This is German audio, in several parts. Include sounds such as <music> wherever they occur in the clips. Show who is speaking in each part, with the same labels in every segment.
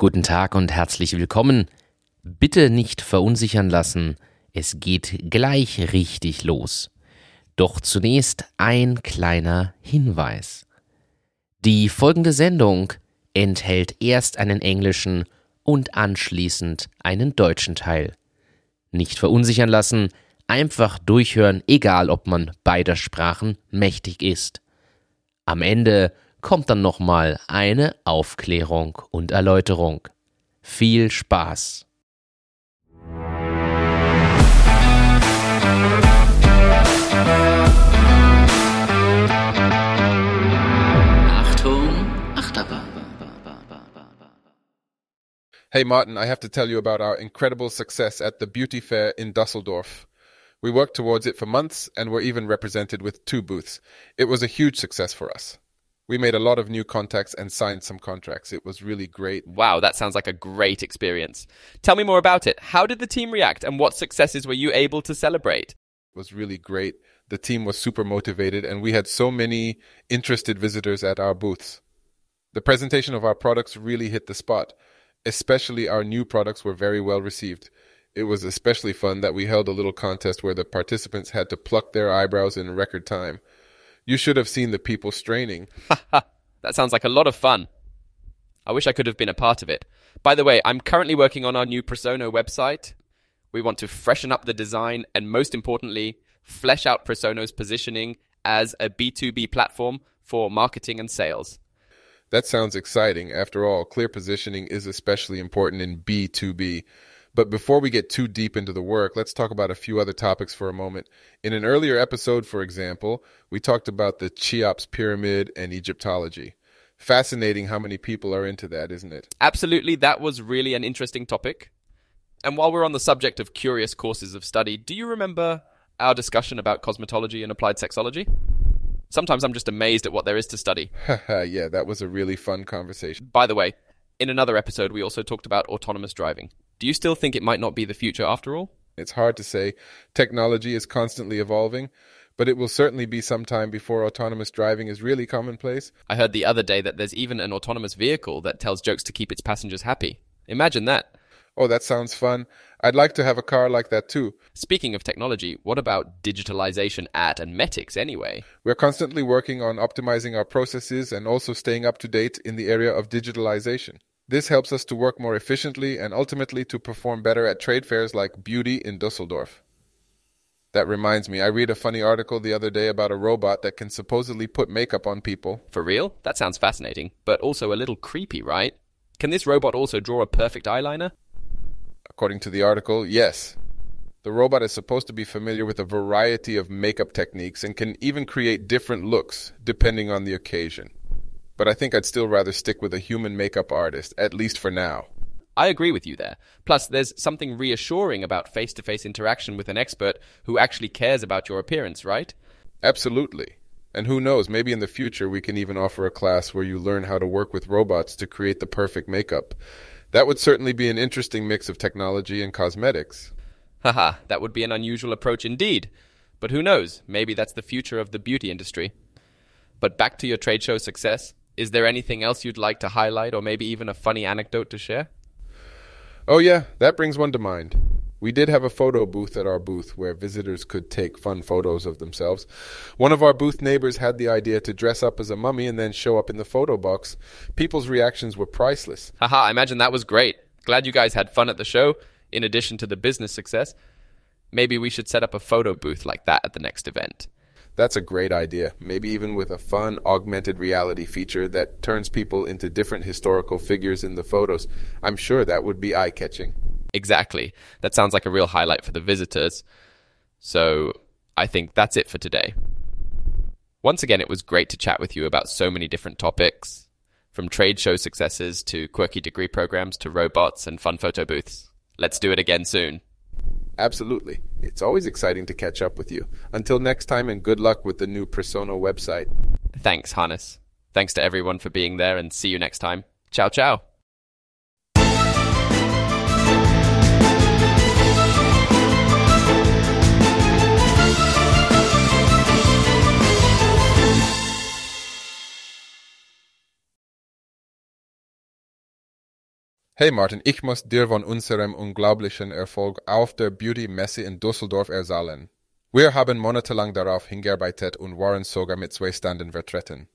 Speaker 1: Guten Tag und herzlich willkommen. Bitte nicht verunsichern lassen, es geht gleich richtig los. Doch zunächst ein kleiner Hinweis. Die folgende Sendung enthält erst einen englischen und anschließend einen deutschen Teil. Nicht verunsichern lassen, einfach durchhören, egal ob man beider Sprachen mächtig ist. Am Ende kommt dann nochmal eine Aufklärung und Erläuterung. Viel Spaß!
Speaker 2: Hey Martin, I have to tell you about our incredible success at the beauty fair in Dusseldorf. We worked towards it for months and were even represented with two booths. It was a huge success for us. We made a lot of new contacts and signed some contracts. It was really great.
Speaker 3: Wow, that sounds like a great experience. Tell me more about it. How did the team react and what successes were you able to celebrate?
Speaker 2: It was really great. The team was super motivated and we had so many interested visitors at our booths. The presentation of our products really hit the spot. Especially our new products were very well received. It was especially fun that we held a little contest where the participants had to pluck their eyebrows in record time. You should have seen the people straining. <laughs>
Speaker 3: that sounds like a lot of fun. I wish I could have been a part of it. By the way, I'm currently working on our new Presono website. We want to freshen up the design and, most importantly, flesh out Presono's positioning as a B2B platform for marketing and sales.
Speaker 2: That sounds exciting. After all, clear positioning is especially important in B2B. But before we get too deep into the work, let's talk about a few other topics for a moment. In an earlier episode, for example, we talked about the Cheops pyramid and Egyptology. Fascinating how many people are into that, isn't it?
Speaker 3: Absolutely. That was really an interesting topic. And while we're on the subject of curious courses of study, do you remember our discussion about cosmetology and applied sexology? Sometimes I'm just amazed at what there is to study. <laughs>
Speaker 2: yeah, that was a really fun conversation.
Speaker 3: By the way, in another episode, we also talked about autonomous driving. Do you still think it might not be the future after all?
Speaker 2: It's hard to say. Technology is constantly evolving, but it will certainly be some time before autonomous driving is really commonplace.
Speaker 3: I heard the other day that there's even an autonomous vehicle that tells jokes to keep its passengers happy. Imagine that.
Speaker 2: Oh, that sounds fun. I'd like to have a car like that too.
Speaker 3: Speaking of technology, what about digitalization at and Metics anyway?
Speaker 2: We're constantly working on optimizing our processes and also staying up to date in the area of digitalization. This helps us to work more efficiently and ultimately to perform better at trade fairs like Beauty in Dusseldorf. That reminds me, I read a funny article the other day about a robot that can supposedly put makeup on people.
Speaker 3: For real? That sounds fascinating, but also a little creepy, right? Can this robot also draw a perfect eyeliner?
Speaker 2: According to the article, yes. The robot is supposed to be familiar with a variety of makeup techniques and can even create different looks depending on the occasion but I think I'd still rather stick with a human makeup artist, at least for now.
Speaker 3: I agree with you there. Plus, there's something reassuring about face to face interaction with an expert who actually cares about your appearance, right?
Speaker 2: Absolutely. And who knows, maybe in the future we can even offer a class where you learn how to work with robots to create the perfect makeup. That would certainly be an interesting mix of technology and cosmetics.
Speaker 3: Haha, that would be an unusual approach indeed. But who knows, maybe that's the future of the beauty industry. But back to your trade show success. Is there anything else you'd like to highlight, or maybe even a funny anecdote to share?
Speaker 2: Oh, yeah, that brings one to mind. We did have a photo booth at our booth where visitors could take fun photos of themselves. One of our booth neighbors had the idea to dress up as a mummy and then show up in the photo box. People's reactions were priceless.
Speaker 3: Haha, I imagine that was great. Glad you guys had fun at the show, in addition to the business success. Maybe we should set up a photo booth like that at the next event.
Speaker 2: That's a great idea. Maybe even with a fun augmented reality feature that turns people into different historical figures in the photos. I'm sure that would be eye catching.
Speaker 3: Exactly. That sounds like a real highlight for the visitors. So I think that's it for today. Once again, it was great to chat with you about so many different topics, from trade show successes to quirky degree programs to robots and fun photo booths. Let's do it again soon.
Speaker 2: Absolutely. It's always exciting to catch up with you. Until next time, and good luck with the new Persona website.
Speaker 3: Thanks, Hannes. Thanks to everyone for being there, and see you next time. Ciao, ciao.
Speaker 2: Hey Martin, ich muss dir von unserem unglaublichen Erfolg auf der Beauty-Messe in Düsseldorf erzählen. Wir haben monatelang darauf hingearbeitet und waren sogar mit zwei Standen vertreten.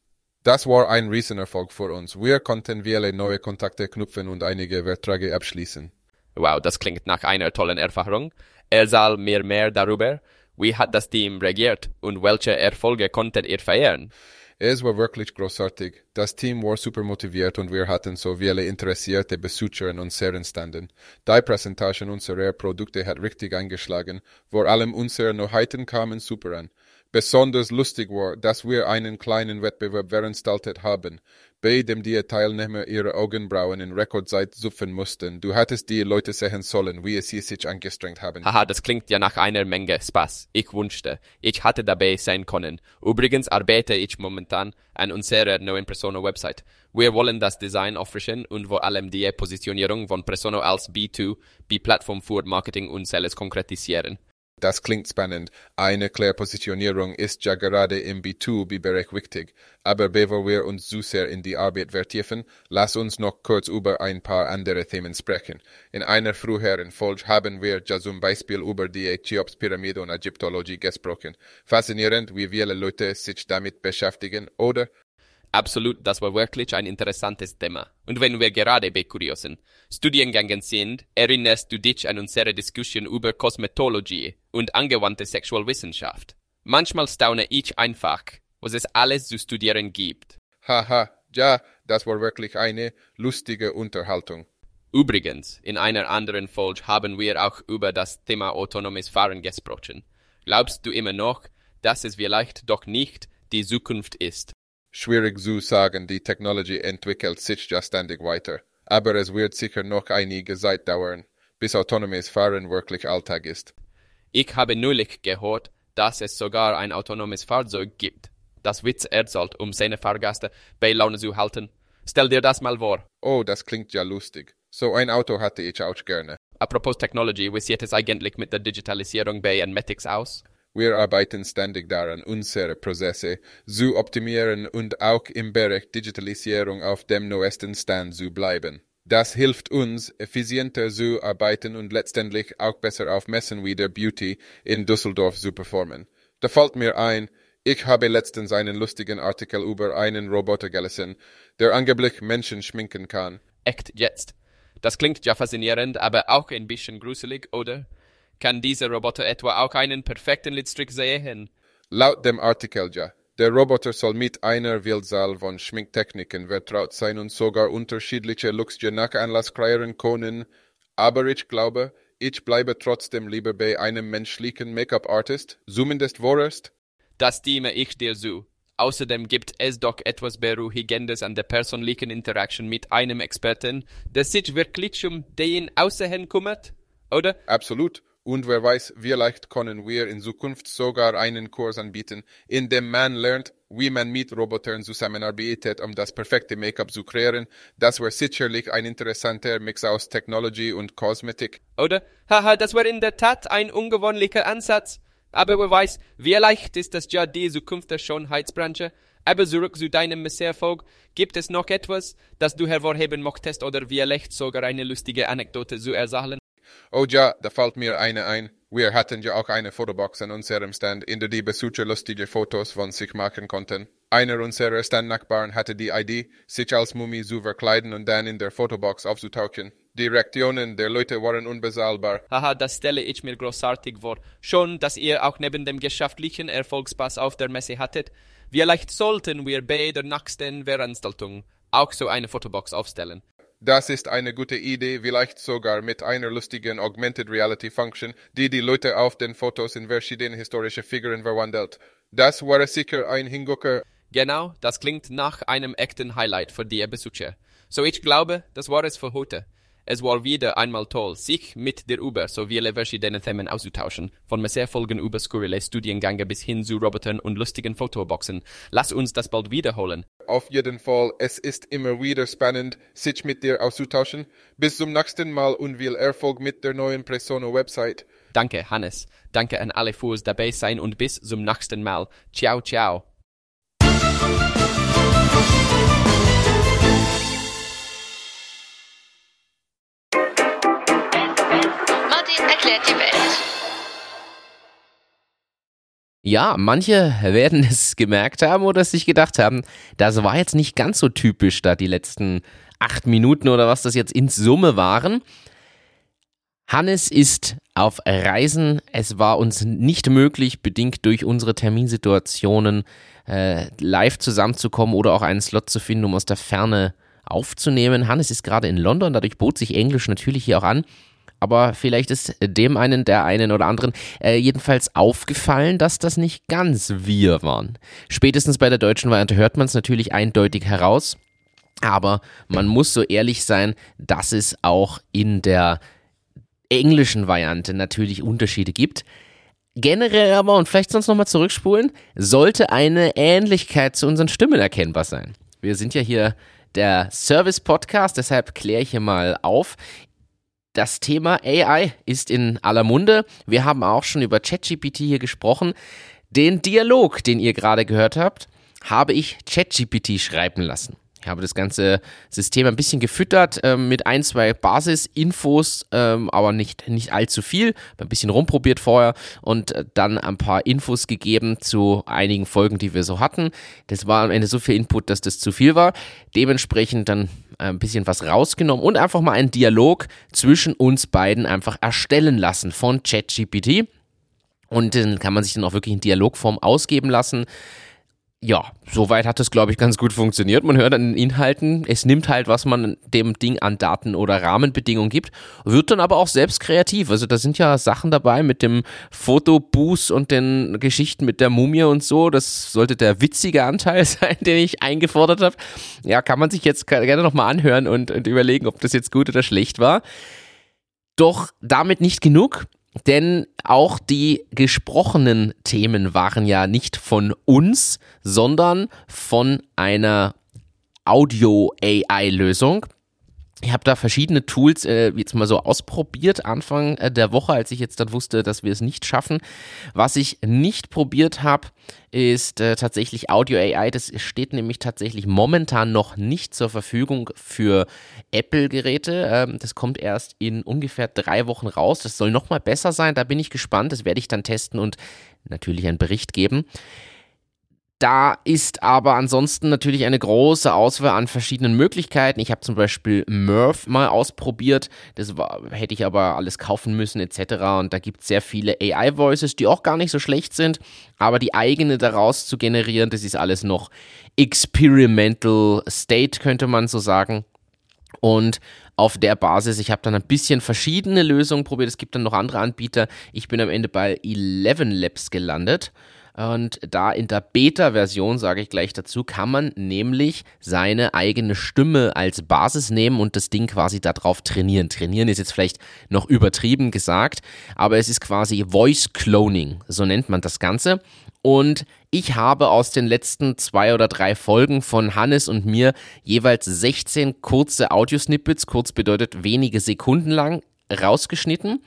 Speaker 2: Das war ein Riesenerfolg für uns. Wir konnten viele neue Kontakte knüpfen und einige Verträge abschließen.
Speaker 3: Wow, das klingt nach einer tollen Erfahrung. Erzähl mir mehr darüber. Wie hat das Team reagiert und welche Erfolge konntet ihr feiern?
Speaker 2: Es war wirklich großartig. Das Team war super motiviert und wir hatten so viele interessierte Besucher in unseren Standen. Die Präsentation unserer Produkte hat richtig eingeschlagen. Vor allem unsere Neuheiten kamen super an. Besonders lustig war, dass wir einen kleinen Wettbewerb veranstaltet haben, bei dem die Teilnehmer ihre Augenbrauen in Rekordzeit zupfen mussten. Du hattest die Leute sehen sollen, wie sie sich angestrengt haben.
Speaker 3: Haha, das klingt ja nach einer Menge Spaß. Ich wünschte, ich hatte dabei sein können. Übrigens arbeite ich momentan an unserer neuen Persona-Website. Wir wollen das Design auffrischen und vor allem die Positionierung von Persona als B2, B-Plattform für Marketing und Sales konkretisieren.
Speaker 2: Das klingt spannend. Eine Klärpositionierung ist ja gerade im B2B-Bereich wichtig. Aber bevor wir uns zu sehr in die Arbeit vertiefen, lass uns noch kurz über ein paar andere Themen sprechen. In einer früheren Folge haben wir ja zum Beispiel über die Cheops-Pyramide und Ägyptologie gesprochen. Faszinierend, wie viele Leute sich damit beschäftigen, oder?
Speaker 3: Absolut, das war wirklich ein interessantes Thema. Und wenn wir gerade bei kuriosen Studiengängen sind, erinnerst du dich an unsere Diskussion über Kosmetologie und angewandte Sexualwissenschaft. Manchmal staune ich einfach, was es alles zu studieren gibt.
Speaker 2: Haha, ja, das war wirklich eine lustige Unterhaltung.
Speaker 3: Übrigens, in einer anderen Folge haben wir auch über das Thema autonomes Fahren gesprochen. Glaubst du immer noch, dass es vielleicht doch nicht die Zukunft ist?
Speaker 2: Schwierig zu sagen, die Technologie entwickelt sich ja ständig weiter. Aber es wird sicher noch einige Zeit dauern, bis autonomes Fahren wirklich Alltag ist.
Speaker 3: Ich habe neulich gehört, dass es sogar ein autonomes Fahrzeug gibt, das Witz erzählt, um seine Fahrgäste bei Laune zu halten. Stell dir das mal vor.
Speaker 2: Oh, das klingt ja lustig. So ein Auto hatte ich auch gerne.
Speaker 3: Apropos Technology, wie sieht es eigentlich mit der Digitalisierung bei Enmetics aus?
Speaker 2: Wir arbeiten ständig daran, unsere Prozesse zu optimieren und auch im Bereich Digitalisierung auf dem neuesten Stand zu bleiben. Das hilft uns, effizienter zu arbeiten und letztendlich auch besser auf Messen wie der Beauty in Düsseldorf zu performen. Da fällt mir ein, ich habe letztens einen lustigen Artikel über einen Roboter gelesen, der angeblich Menschen schminken kann.
Speaker 3: Echt jetzt? Das klingt ja faszinierend, aber auch ein bisschen gruselig, oder? Kann dieser Roboter etwa auch einen perfekten Lidstrick sehen?
Speaker 2: Laut dem Artikel ja. Der Roboter soll mit einer Vielzahl von Schminktechniken vertraut sein und sogar unterschiedliche Looks je nach Anlass kreieren können. Aber ich glaube, ich bleibe trotzdem lieber bei einem menschlichen Make-up-Artist, zumindest vorerst.
Speaker 3: Das stimme ich dir zu. Außerdem gibt es doch etwas Beruhigendes an der persönlichen Interaktion mit einem Experten, der sich wirklich um den Aussehen kümmert, oder?
Speaker 2: Absolut. Und wer weiß, vielleicht können wir in Zukunft sogar einen Kurs anbieten, in dem man lernt, wie man mit Robotern zusammenarbeitet, um das perfekte Make-up zu kreieren. Das wäre sicherlich ein interessanter Mix aus Technology und Kosmetik.
Speaker 3: Oder? Haha, das wäre in der Tat ein ungewöhnlicher Ansatz. Aber wer weiß, wie leicht ist das ja die Zukunft der Schönheitsbranche. Aber zurück zu deinem Misserfolg. Gibt es noch etwas, das du hervorheben möchtest oder vielleicht sogar eine lustige Anekdote zu erzählen?
Speaker 2: Oh ja, da fällt mir eine ein. Wir hatten ja auch eine Fotobox an unserem Stand, in der die Besucher lustige Fotos von sich machen konnten. Einer unserer Standnachbarn hatte die Idee, sich als Mumie zu verkleiden und dann in der Fotobox aufzutauchen. Die Reaktionen der Leute waren unbezahlbar.
Speaker 3: Haha, das stelle ich mir großartig vor. Schon, dass ihr auch neben dem geschäftlichen Erfolgspass auf der Messe hattet. Vielleicht sollten wir bei der nächsten Veranstaltung auch so eine Fotobox aufstellen.
Speaker 2: Das ist eine gute Idee, vielleicht sogar mit einer lustigen Augmented Reality Function, die die Leute auf den Fotos in verschiedene historische Figuren verwandelt. Das wäre sicher ein Hingucker.
Speaker 3: Genau, das klingt nach einem echten Highlight für die Besucher. So ich glaube, das war es für heute. Es war wieder einmal toll, sich mit der über so viele verschiedene Themen auszutauschen. Von Messerfolgen über skurrile Studiengänge bis hin zu Robotern und lustigen Fotoboxen. Lass uns das bald wiederholen.
Speaker 2: Auf jeden Fall, es ist immer wieder spannend, sich mit dir auszutauschen. Bis zum nächsten Mal und viel Erfolg mit der neuen Presono-Website.
Speaker 3: Danke, Hannes. Danke an alle fürs dabei sein und bis zum nächsten Mal. Ciao, ciao.
Speaker 4: Erklärt die Welt.
Speaker 1: Ja, manche werden <laughs> es gemerkt haben oder sich gedacht haben, das war jetzt nicht ganz so typisch, da die letzten acht Minuten oder was das jetzt in Summe waren. Hannes ist auf Reisen. Es war uns nicht möglich, bedingt durch unsere Terminsituationen äh, live zusammenzukommen oder auch einen Slot zu finden, um aus der Ferne aufzunehmen. Hannes ist gerade in London, dadurch bot sich Englisch natürlich hier auch an. Aber vielleicht ist dem einen, der einen oder anderen äh, jedenfalls aufgefallen, dass das nicht ganz wir waren. Spätestens bei der deutschen Variante hört man es natürlich eindeutig heraus. Aber man muss so ehrlich sein, dass es auch in der englischen Variante natürlich Unterschiede gibt. Generell aber, und vielleicht sonst nochmal zurückspulen, sollte eine Ähnlichkeit zu unseren Stimmen erkennbar sein. Wir sind ja hier der Service-Podcast, deshalb kläre ich hier mal auf. Das Thema AI ist in aller Munde. Wir haben auch schon über ChatGPT hier gesprochen. Den Dialog, den ihr gerade gehört habt, habe ich ChatGPT schreiben lassen. Ich habe das ganze System ein bisschen gefüttert ähm, mit ein, zwei Basisinfos, ähm, aber nicht, nicht allzu viel. Ein bisschen rumprobiert vorher und äh, dann ein paar Infos gegeben zu einigen Folgen, die wir so hatten. Das war am Ende so viel Input, dass das zu viel war. Dementsprechend dann äh, ein bisschen was rausgenommen und einfach mal einen Dialog zwischen uns beiden einfach erstellen lassen von ChatGPT. Und dann kann man sich dann auch wirklich in Dialogform ausgeben lassen ja, soweit hat es, glaube ich, ganz gut funktioniert. Man hört an den Inhalten, es nimmt halt, was man dem Ding an Daten oder Rahmenbedingungen gibt, wird dann aber auch selbst kreativ. Also da sind ja Sachen dabei mit dem Fotoboost und den Geschichten mit der Mumie und so. Das sollte der witzige Anteil <laughs> sein, den ich eingefordert habe. Ja, kann man sich jetzt gerne nochmal anhören und, und überlegen, ob das jetzt gut oder schlecht war. Doch damit nicht genug. Denn auch die gesprochenen Themen waren ja nicht von uns, sondern von einer Audio-AI-Lösung. Ich habe da verschiedene Tools äh, jetzt mal so ausprobiert, Anfang äh, der Woche, als ich jetzt dann wusste, dass wir es nicht schaffen. Was ich nicht probiert habe, ist äh, tatsächlich Audio AI. Das steht nämlich tatsächlich momentan noch nicht zur Verfügung für Apple-Geräte. Ähm, das kommt erst in ungefähr drei Wochen raus. Das soll nochmal besser sein. Da bin ich gespannt. Das werde ich dann testen und natürlich einen Bericht geben. Da ist aber ansonsten natürlich eine große Auswahl an verschiedenen Möglichkeiten. Ich habe zum Beispiel Murph mal ausprobiert. Das war, hätte ich aber alles kaufen müssen etc. Und da gibt es sehr viele AI-Voices, die auch gar nicht so schlecht sind. Aber die eigene daraus zu generieren, das ist alles noch experimental state, könnte man so sagen. Und auf der Basis, ich habe dann ein bisschen verschiedene Lösungen probiert. Es gibt dann noch andere Anbieter. Ich bin am Ende bei 11 Labs gelandet. Und da in der Beta-Version, sage ich gleich dazu, kann man nämlich seine eigene Stimme als Basis nehmen und das Ding quasi darauf trainieren. Trainieren ist jetzt vielleicht noch übertrieben gesagt, aber es ist quasi Voice Cloning, so nennt man das Ganze. Und ich habe aus den letzten zwei oder drei Folgen von Hannes und mir jeweils 16 kurze Audiosnippets, kurz bedeutet wenige Sekunden lang, rausgeschnitten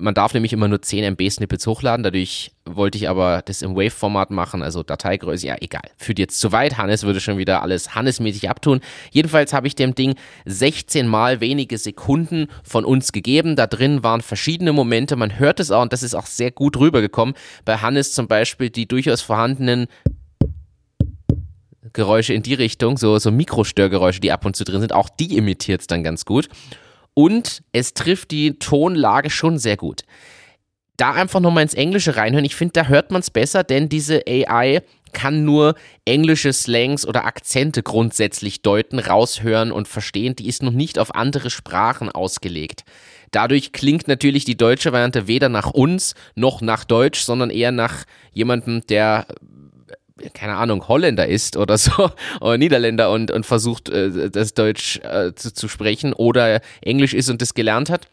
Speaker 1: man darf nämlich immer nur 10 MB Snippets hochladen, dadurch wollte ich aber das im Wave-Format machen, also Dateigröße, ja egal. Führt jetzt zu weit, Hannes würde schon wieder alles Hannes-mäßig abtun. Jedenfalls habe ich dem Ding 16 mal wenige Sekunden von uns gegeben. Da drin waren verschiedene Momente, man hört es auch und das ist auch sehr gut rübergekommen. Bei Hannes zum Beispiel die durchaus vorhandenen Geräusche in die Richtung, so, so Mikrostörgeräusche, die ab und zu drin sind, auch die imitiert es dann ganz gut und es trifft die Tonlage schon sehr gut. Da einfach nochmal ins Englische reinhören. Ich finde, da hört man es besser, denn diese AI kann nur englische Slangs oder Akzente grundsätzlich deuten, raushören und verstehen. Die ist noch nicht auf andere Sprachen ausgelegt. Dadurch klingt natürlich die deutsche Variante weder nach uns noch nach Deutsch, sondern eher nach jemandem, der keine Ahnung, Holländer ist oder so, <laughs> oder Niederländer und, und versucht, äh, das Deutsch äh, zu, zu sprechen oder Englisch ist und das gelernt hat.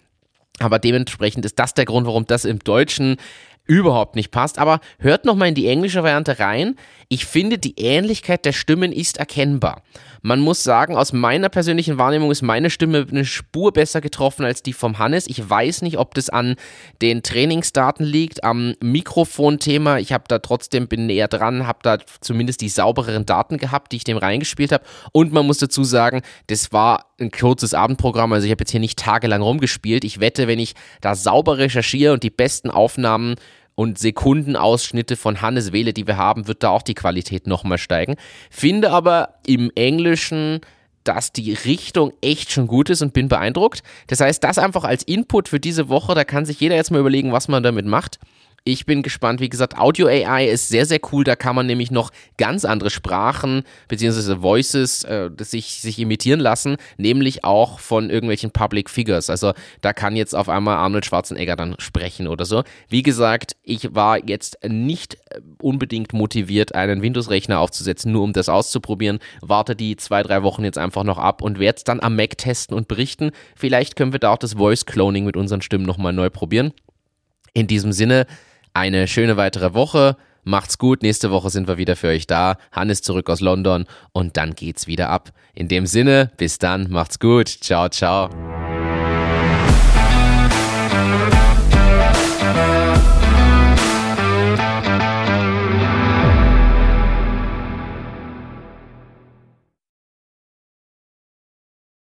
Speaker 1: Aber dementsprechend ist das der Grund, warum das im Deutschen überhaupt nicht passt. Aber hört nochmal in die englische Variante rein. Ich finde, die Ähnlichkeit der Stimmen ist erkennbar. Man muss sagen, aus meiner persönlichen Wahrnehmung ist meine Stimme eine Spur besser getroffen als die vom Hannes. Ich weiß nicht, ob das an den Trainingsdaten liegt, am Mikrofonthema. Ich habe da trotzdem, bin näher dran, habe da zumindest die saubereren Daten gehabt, die ich dem reingespielt habe. Und man muss dazu sagen, das war ein kurzes Abendprogramm, also ich habe jetzt hier nicht tagelang rumgespielt. Ich wette, wenn ich da sauber recherchiere und die besten Aufnahmen und Sekundenausschnitte von Hannes wähle, die wir haben, wird da auch die Qualität nochmal steigen. Finde aber im Englischen dass die Richtung echt schon gut ist und bin beeindruckt. Das heißt, das einfach als Input für diese Woche, da kann sich jeder jetzt mal überlegen, was man damit macht. Ich bin gespannt. Wie gesagt, Audio AI ist sehr, sehr cool. Da kann man nämlich noch ganz andere Sprachen bzw. Voices äh, sich, sich imitieren lassen, nämlich auch von irgendwelchen Public Figures. Also da kann jetzt auf einmal Arnold Schwarzenegger dann sprechen oder so. Wie gesagt, ich war jetzt nicht äh, unbedingt motiviert, einen Windows-Rechner aufzusetzen, nur um das auszuprobieren. Warte die zwei, drei Wochen jetzt einfach noch ab und werde es dann am Mac testen und berichten. Vielleicht können wir da auch das Voice Cloning mit unseren Stimmen nochmal neu probieren. In diesem Sinne, eine schöne weitere Woche. Macht's gut. Nächste Woche sind wir wieder für euch da. Hannes zurück aus London und dann geht's wieder ab. In dem Sinne, bis dann. Macht's gut. Ciao, ciao.